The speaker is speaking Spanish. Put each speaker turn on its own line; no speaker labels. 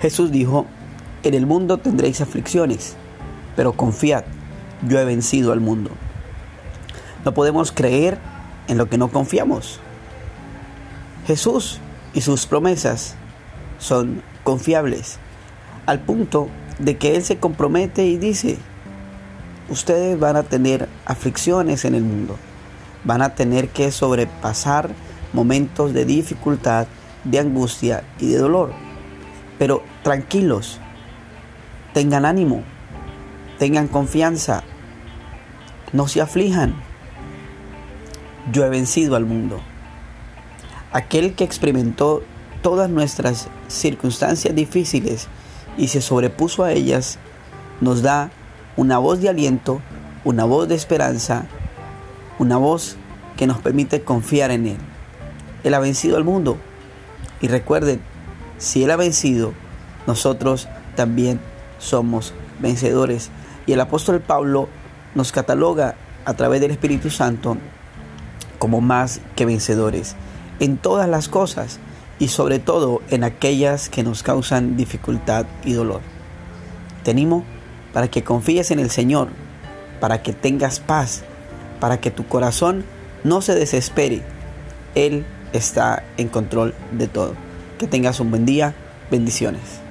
Jesús dijo, en el mundo tendréis aflicciones, pero confiad, yo he vencido al mundo. No podemos creer en lo que no confiamos. Jesús y sus promesas son confiables, al punto de que Él se compromete y dice, ustedes van a tener aflicciones en el mundo, van a tener que sobrepasar momentos de dificultad, de angustia y de dolor. Pero tranquilos, tengan ánimo, tengan confianza, no se aflijan. Yo he vencido al mundo. Aquel que experimentó todas nuestras circunstancias difíciles y se sobrepuso a ellas, nos da una voz de aliento, una voz de esperanza, una voz que nos permite confiar en Él. Él ha vencido al mundo. Y recuerden, si Él ha vencido, nosotros también somos vencedores. Y el apóstol Pablo nos cataloga a través del Espíritu Santo como más que vencedores en todas las cosas y sobre todo en aquellas que nos causan dificultad y dolor. Te animo para que confíes en el Señor, para que tengas paz, para que tu corazón no se desespere. Él está en control de todo. Que tengas un buen día. Bendiciones.